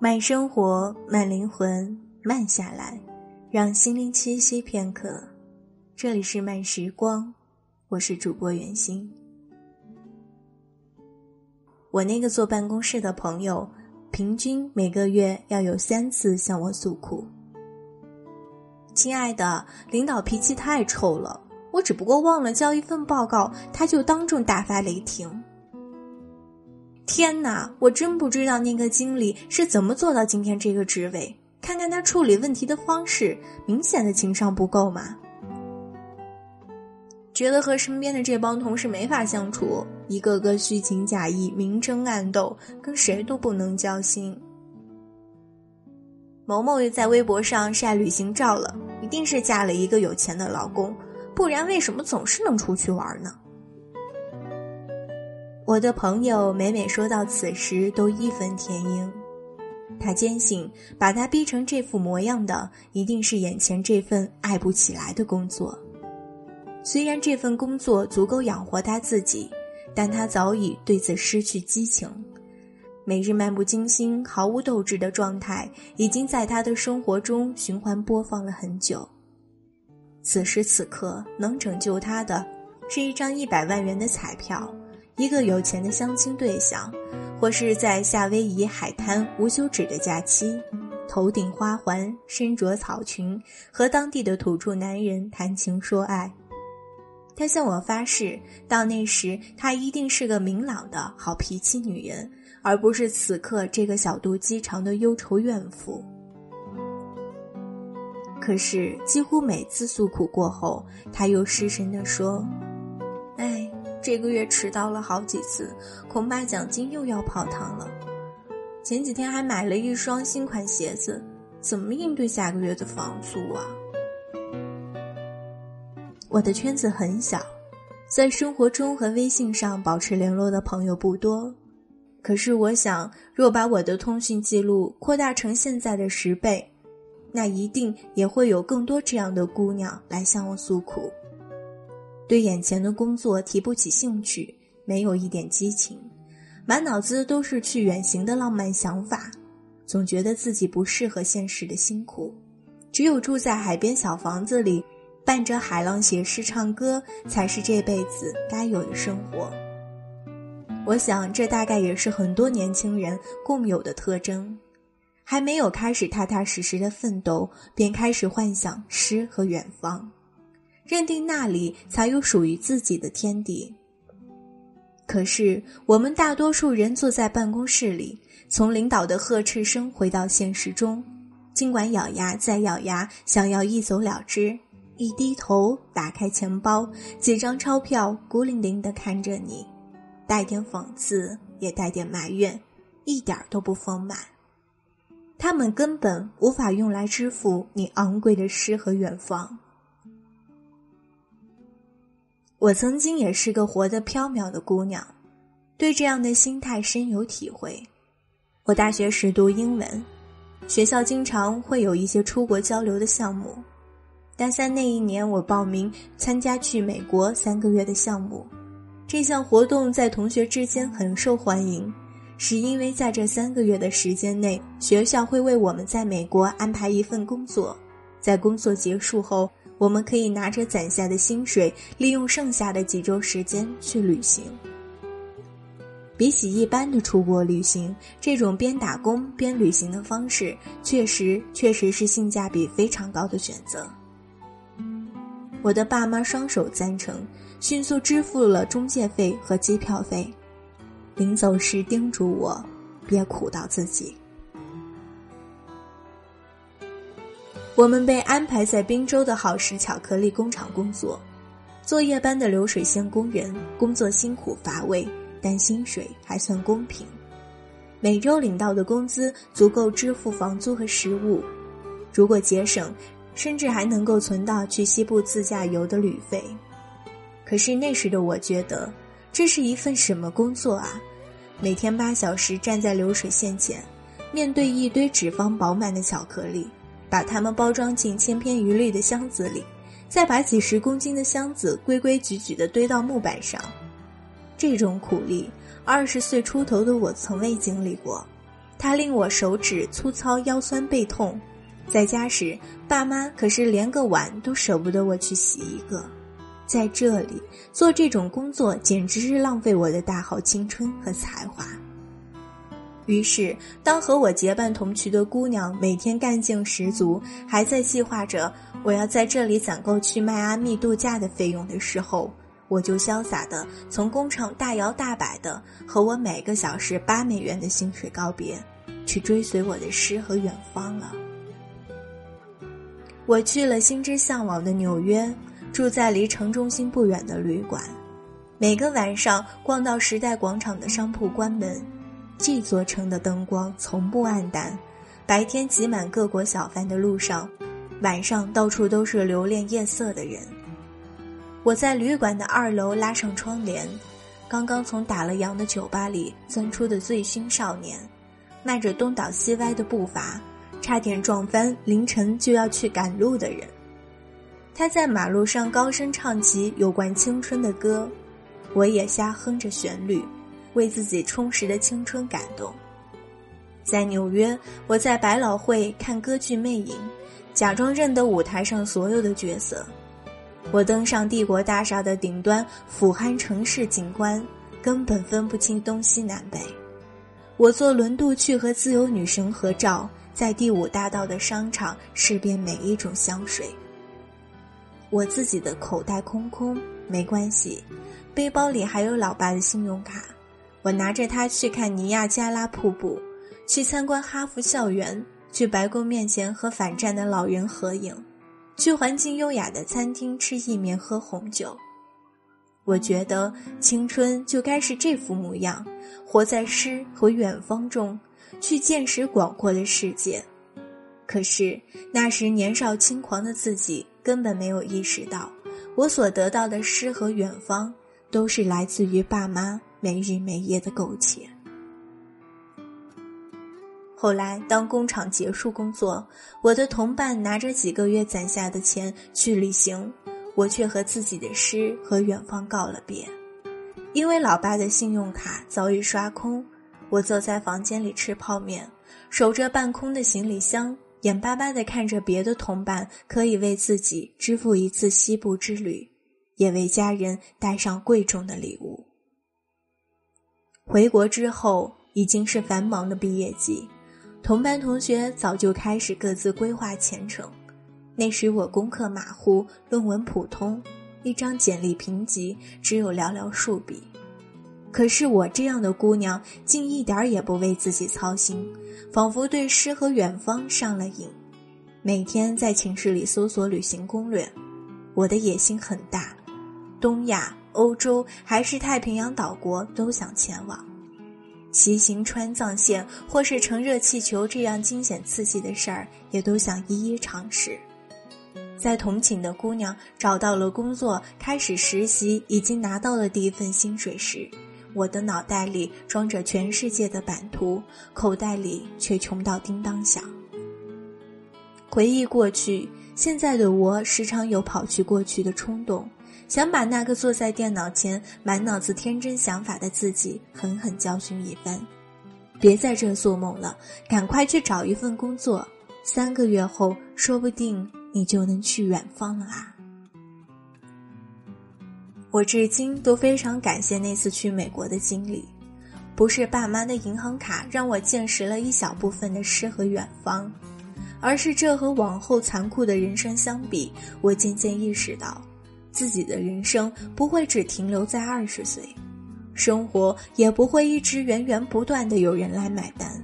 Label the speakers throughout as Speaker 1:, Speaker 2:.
Speaker 1: 慢生活，慢灵魂，慢下来，让心灵栖息片刻。这里是慢时光，我是主播袁心。我那个坐办公室的朋友，平均每个月要有三次向我诉苦。亲爱的，领导脾气太臭了，我只不过忘了交一份报告，他就当众大发雷霆。天哪，我真不知道那个经理是怎么做到今天这个职位。看看他处理问题的方式，明显的情商不够嘛。觉得和身边的这帮同事没法相处，一个个虚情假意、明争暗斗，跟谁都不能交心。某某又在微博上晒旅行照了，一定是嫁了一个有钱的老公，不然为什么总是能出去玩呢？我的朋友每每说到此时，都义愤填膺。他坚信，把他逼成这副模样的，一定是眼前这份爱不起来的工作。虽然这份工作足够养活他自己，但他早已对此失去激情。每日漫不经心、毫无斗志的状态，已经在他的生活中循环播放了很久。此时此刻，能拯救他的，是一张一百万元的彩票。一个有钱的相亲对象，或是在夏威夷海滩无休止的假期，头顶花环，身着草裙，和当地的土著男人谈情说爱。他向我发誓，到那时他一定是个明朗的好脾气女人，而不是此刻这个小肚鸡肠的忧愁怨妇。可是几乎每次诉苦过后，他又失神地说：“哎。”这个月迟到了好几次，恐怕奖金又要泡汤了。前几天还买了一双新款鞋子，怎么应对下个月的房租啊？我的圈子很小，在生活中和微信上保持联络的朋友不多。可是我想，若把我的通讯记录扩大成现在的十倍，那一定也会有更多这样的姑娘来向我诉苦。对眼前的工作提不起兴趣，没有一点激情，满脑子都是去远行的浪漫想法，总觉得自己不适合现实的辛苦，只有住在海边小房子里，伴着海浪写诗唱歌，才是这辈子该有的生活。我想，这大概也是很多年轻人共有的特征，还没有开始踏踏实实的奋斗，便开始幻想诗和远方。认定那里才有属于自己的天地。可是我们大多数人坐在办公室里，从领导的呵斥声回到现实中，尽管咬牙再咬牙，想要一走了之，一低头打开钱包，几张钞票孤零零地看着你，带点讽刺，也带点埋怨，一点都不丰满。他们根本无法用来支付你昂贵的诗和远方。我曾经也是个活得飘渺的姑娘，对这样的心态深有体会。我大学时读英文，学校经常会有一些出国交流的项目。大三那一年，我报名参加去美国三个月的项目。这项活动在同学之间很受欢迎，是因为在这三个月的时间内，学校会为我们在美国安排一份工作，在工作结束后。我们可以拿着攒下的薪水，利用剩下的几周时间去旅行。比起一般的出国旅行，这种边打工边旅行的方式，确实确实是性价比非常高的选择。我的爸妈双手赞成，迅速支付了中介费和机票费，临走时叮嘱我，别苦到自己。我们被安排在滨州的好时巧克力工厂工作，做夜班的流水线工人，工作辛苦乏味，但薪水还算公平。每周领到的工资足够支付房租和食物，如果节省，甚至还能够存到去西部自驾游的旅费。可是那时的我觉得，这是一份什么工作啊？每天八小时站在流水线前，面对一堆脂肪饱满的巧克力。把它们包装进千篇一律的箱子里，再把几十公斤的箱子规规矩矩地堆到木板上。这种苦力，二十岁出头的我从未经历过，它令我手指粗糙、腰酸背痛。在家时，爸妈可是连个碗都舍不得我去洗一个。在这里做这种工作，简直是浪费我的大好青春和才华。于是，当和我结伴同去的姑娘每天干劲十足，还在计划着我要在这里攒够去迈阿密度假的费用的时候，我就潇洒的从工厂大摇大摆的和我每个小时八美元的薪水告别，去追随我的诗和远方了。我去了心之向往的纽约，住在离城中心不远的旅馆，每个晚上逛到时代广场的商铺关门。这座城的灯光从不暗淡，白天挤满各国小贩的路上，晚上到处都是留恋夜色的人。我在旅馆的二楼拉上窗帘，刚刚从打了烊的酒吧里钻出的醉醺少年，迈着东倒西歪的步伐，差点撞翻凌晨就要去赶路的人。他在马路上高声唱起有关青春的歌，我也瞎哼着旋律。为自己充实的青春感动。在纽约，我在百老汇看歌剧《魅影》，假装认得舞台上所有的角色。我登上帝国大厦的顶端，俯瞰城市景观，根本分不清东西南北。我坐轮渡去和自由女神合照，在第五大道的商场试遍每一种香水。我自己的口袋空空，没关系，背包里还有老爸的信用卡。我拿着它去看尼亚加拉瀑布，去参观哈佛校园，去白宫面前和反战的老人合影，去环境优雅的餐厅吃意面喝红酒。我觉得青春就该是这副模样，活在诗和远方中，去见识广阔的世界。可是那时年少轻狂的自己根本没有意识到，我所得到的诗和远方，都是来自于爸妈。没日没夜的苟且。后来，当工厂结束工作，我的同伴拿着几个月攒下的钱去旅行，我却和自己的诗和远方告了别。因为老爸的信用卡早已刷空，我坐在房间里吃泡面，守着半空的行李箱，眼巴巴地看着别的同伴可以为自己支付一次西部之旅，也为家人带上贵重的礼物。回国之后，已经是繁忙的毕业季，同班同学早就开始各自规划前程。那时我功课马虎，论文普通，一张简历评级只有寥寥数笔。可是我这样的姑娘，竟一点也不为自己操心，仿佛对诗和远方上了瘾，每天在寝室里搜索旅行攻略。我的野心很大，东亚。欧洲还是太平洋岛国都想前往，骑行川藏线或是乘热气球这样惊险刺激的事儿，也都想一一尝试。在同寝的姑娘找到了工作，开始实习，已经拿到了第一份薪水时，我的脑袋里装着全世界的版图，口袋里却穷到叮当响。回忆过去，现在的我时常有跑去过去的冲动。想把那个坐在电脑前满脑子天真想法的自己狠狠教训一番，别在这做梦了，赶快去找一份工作，三个月后说不定你就能去远方了啊！我至今都非常感谢那次去美国的经历，不是爸妈的银行卡让我见识了一小部分的诗和远方，而是这和往后残酷的人生相比，我渐渐意识到。自己的人生不会只停留在二十岁，生活也不会一直源源不断的有人来买单。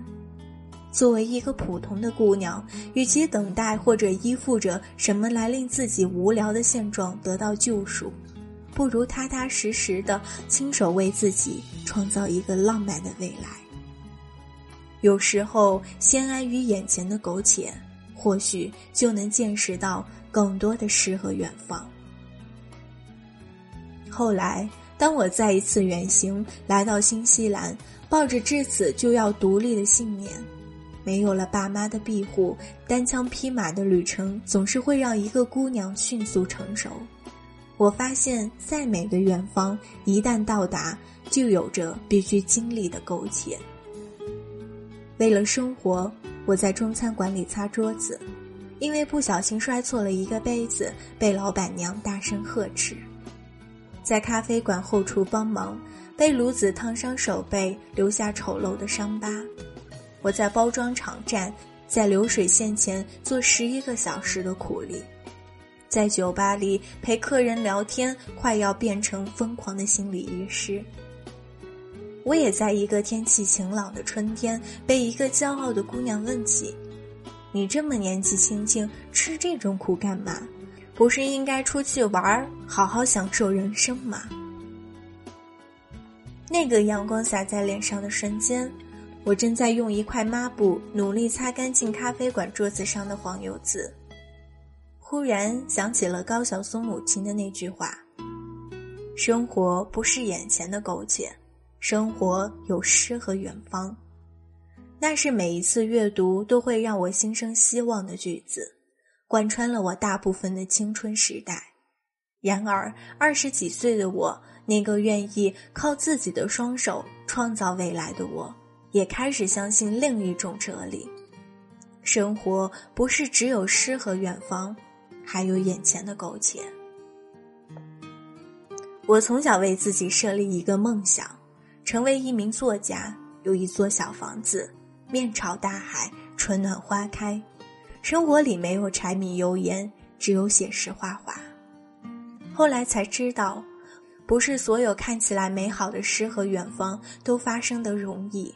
Speaker 1: 作为一个普通的姑娘，与其等待或者依附着什么来令自己无聊的现状得到救赎，不如踏踏实实的亲手为自己创造一个浪漫的未来。有时候，先安于眼前的苟且，或许就能见识到更多的诗和远方。后来，当我再一次远行来到新西兰，抱着至此就要独立的信念，没有了爸妈的庇护，单枪匹马的旅程总是会让一个姑娘迅速成熟。我发现，再美的远方，一旦到达，就有着必须经历的苟且。为了生活，我在中餐馆里擦桌子，因为不小心摔错了一个杯子，被老板娘大声呵斥；在咖啡馆后厨帮忙，被炉子烫伤手背，留下丑陋的伤疤；我在包装厂站，在流水线前做十一个小时的苦力，在酒吧里陪客人聊天，快要变成疯狂的心理医师。我也在一个天气晴朗的春天，被一个骄傲的姑娘问起：“你这么年纪轻轻，吃这种苦干嘛？不是应该出去玩儿，好好享受人生吗？”那个阳光洒在脸上的瞬间，我正在用一块抹布努力擦干净咖啡馆桌子上的黄油渍。忽然想起了高晓松母亲的那句话：“生活不是眼前的苟且。”生活有诗和远方，那是每一次阅读都会让我心生希望的句子，贯穿了我大部分的青春时代。然而，二十几岁的我，那个愿意靠自己的双手创造未来的我，也开始相信另一种哲理：生活不是只有诗和远方，还有眼前的苟且。我从小为自己设立一个梦想。成为一名作家，有一座小房子，面朝大海，春暖花开。生活里没有柴米油盐，只有写实画画。后来才知道，不是所有看起来美好的诗和远方都发生的容易。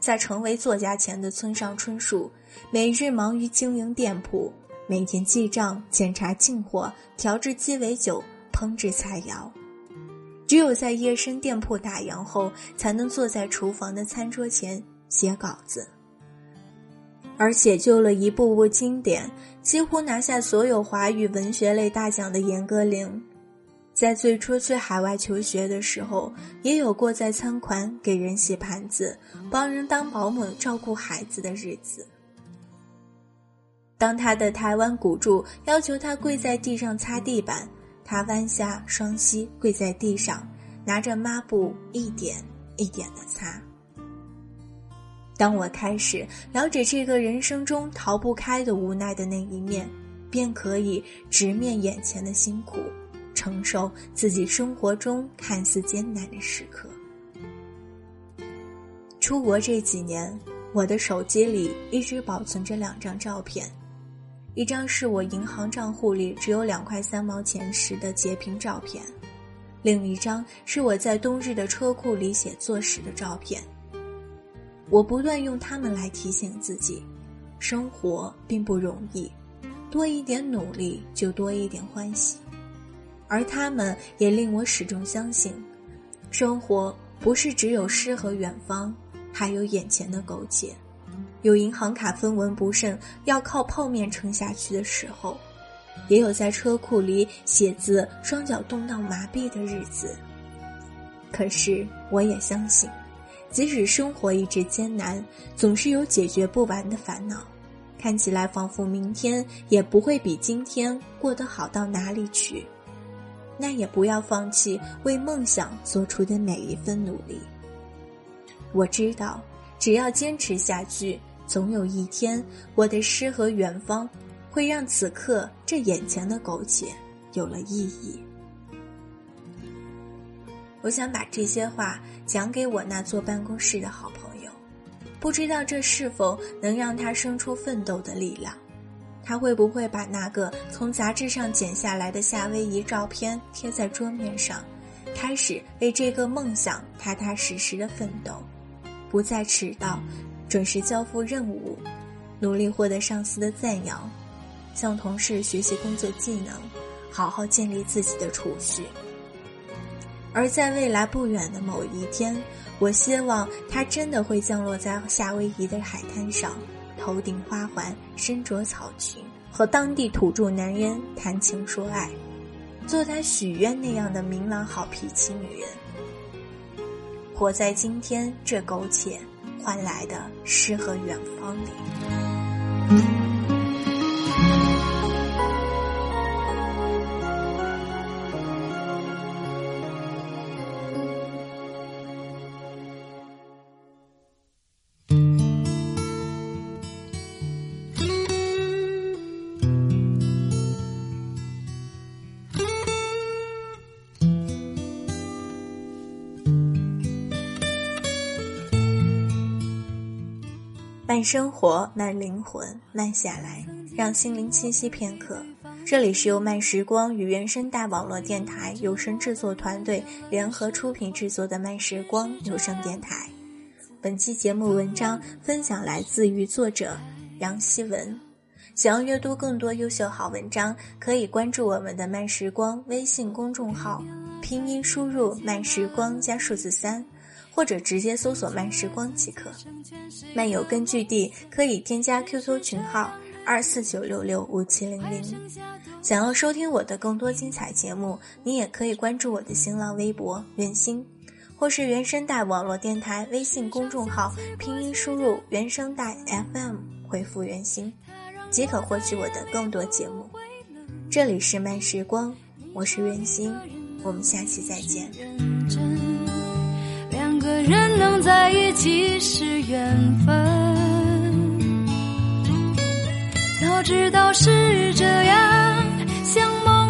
Speaker 1: 在成为作家前的村上春树，每日忙于经营店铺，每天记账、检查进货、调制鸡尾酒、烹制菜肴。只有在夜深店铺打烊后，才能坐在厨房的餐桌前写稿子。而写就了一部部经典，几乎拿下所有华语文学类大奖的严歌苓，在最初去海外求学的时候，也有过在餐馆给人洗盘子、帮人当保姆照顾孩子的日子。当他的台湾鼓著要求他跪在地上擦地板。他弯下双膝，跪在地上，拿着抹布一点一点的擦。当我开始了解这个人生中逃不开的无奈的那一面，便可以直面眼前的辛苦，承受自己生活中看似艰难的时刻。出国这几年，我的手机里一直保存着两张照片。一张是我银行账户里只有两块三毛钱时的截屏照片，另一张是我在冬日的车库里写作时的照片。我不断用它们来提醒自己，生活并不容易，多一点努力就多一点欢喜。而他们也令我始终相信，生活不是只有诗和远方，还有眼前的苟且。有银行卡分文不剩，要靠泡面撑下去的时候，也有在车库里写字、双脚冻到麻痹的日子。可是，我也相信，即使生活一直艰难，总是有解决不完的烦恼。看起来仿佛明天也不会比今天过得好到哪里去，那也不要放弃为梦想做出的每一份努力。我知道，只要坚持下去。总有一天，我的诗和远方，会让此刻这眼前的苟且有了意义。我想把这些话讲给我那坐办公室的好朋友，不知道这是否能让他生出奋斗的力量。他会不会把那个从杂志上剪下来的夏威夷照片贴在桌面上，开始为这个梦想踏踏实实的奋斗，不再迟到。准时交付任务，努力获得上司的赞扬，向同事学习工作技能，好好建立自己的储蓄。而在未来不远的某一天，我希望他真的会降落在夏威夷的海滩上，头顶花环，身着草裙，和当地土著男人谈情说爱，做他许愿那样的明朗好脾气女人。活在今天这苟且。换来的诗和远方里。慢生活，慢灵魂，慢下来，让心灵栖息片刻。这里是由慢时光与原声带网络电台有声制作团队联合出品制作的慢时光有声电台。本期节目文章分享来自于作者杨希文。想要阅读更多优秀好文章，可以关注我们的慢时光微信公众号，拼音输入慢时光加数字三。或者直接搜索“慢时光”即可。漫游根据地可以添加 QQ 群号二四九六六五七零零。想要收听我的更多精彩节目，你也可以关注我的新浪微博“原星”，或是原声带网络电台微信公众号，拼音输入“原声带 FM”，回复“原心”，即可获取我的更多节目。这里是慢时光，我是原心，我们下期再见。
Speaker 2: 人能在一起是缘分，早知道是这样，像梦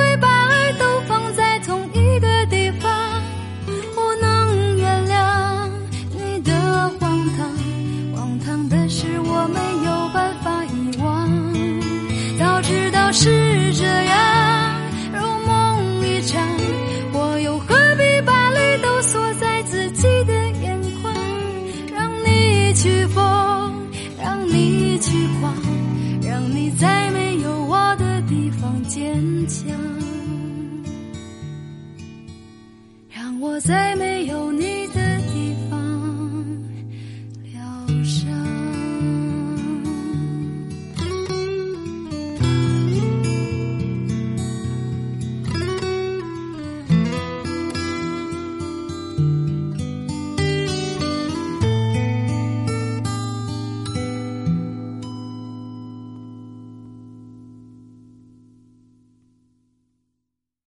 Speaker 2: 让你在没有我的地方坚强，让我在没有你的。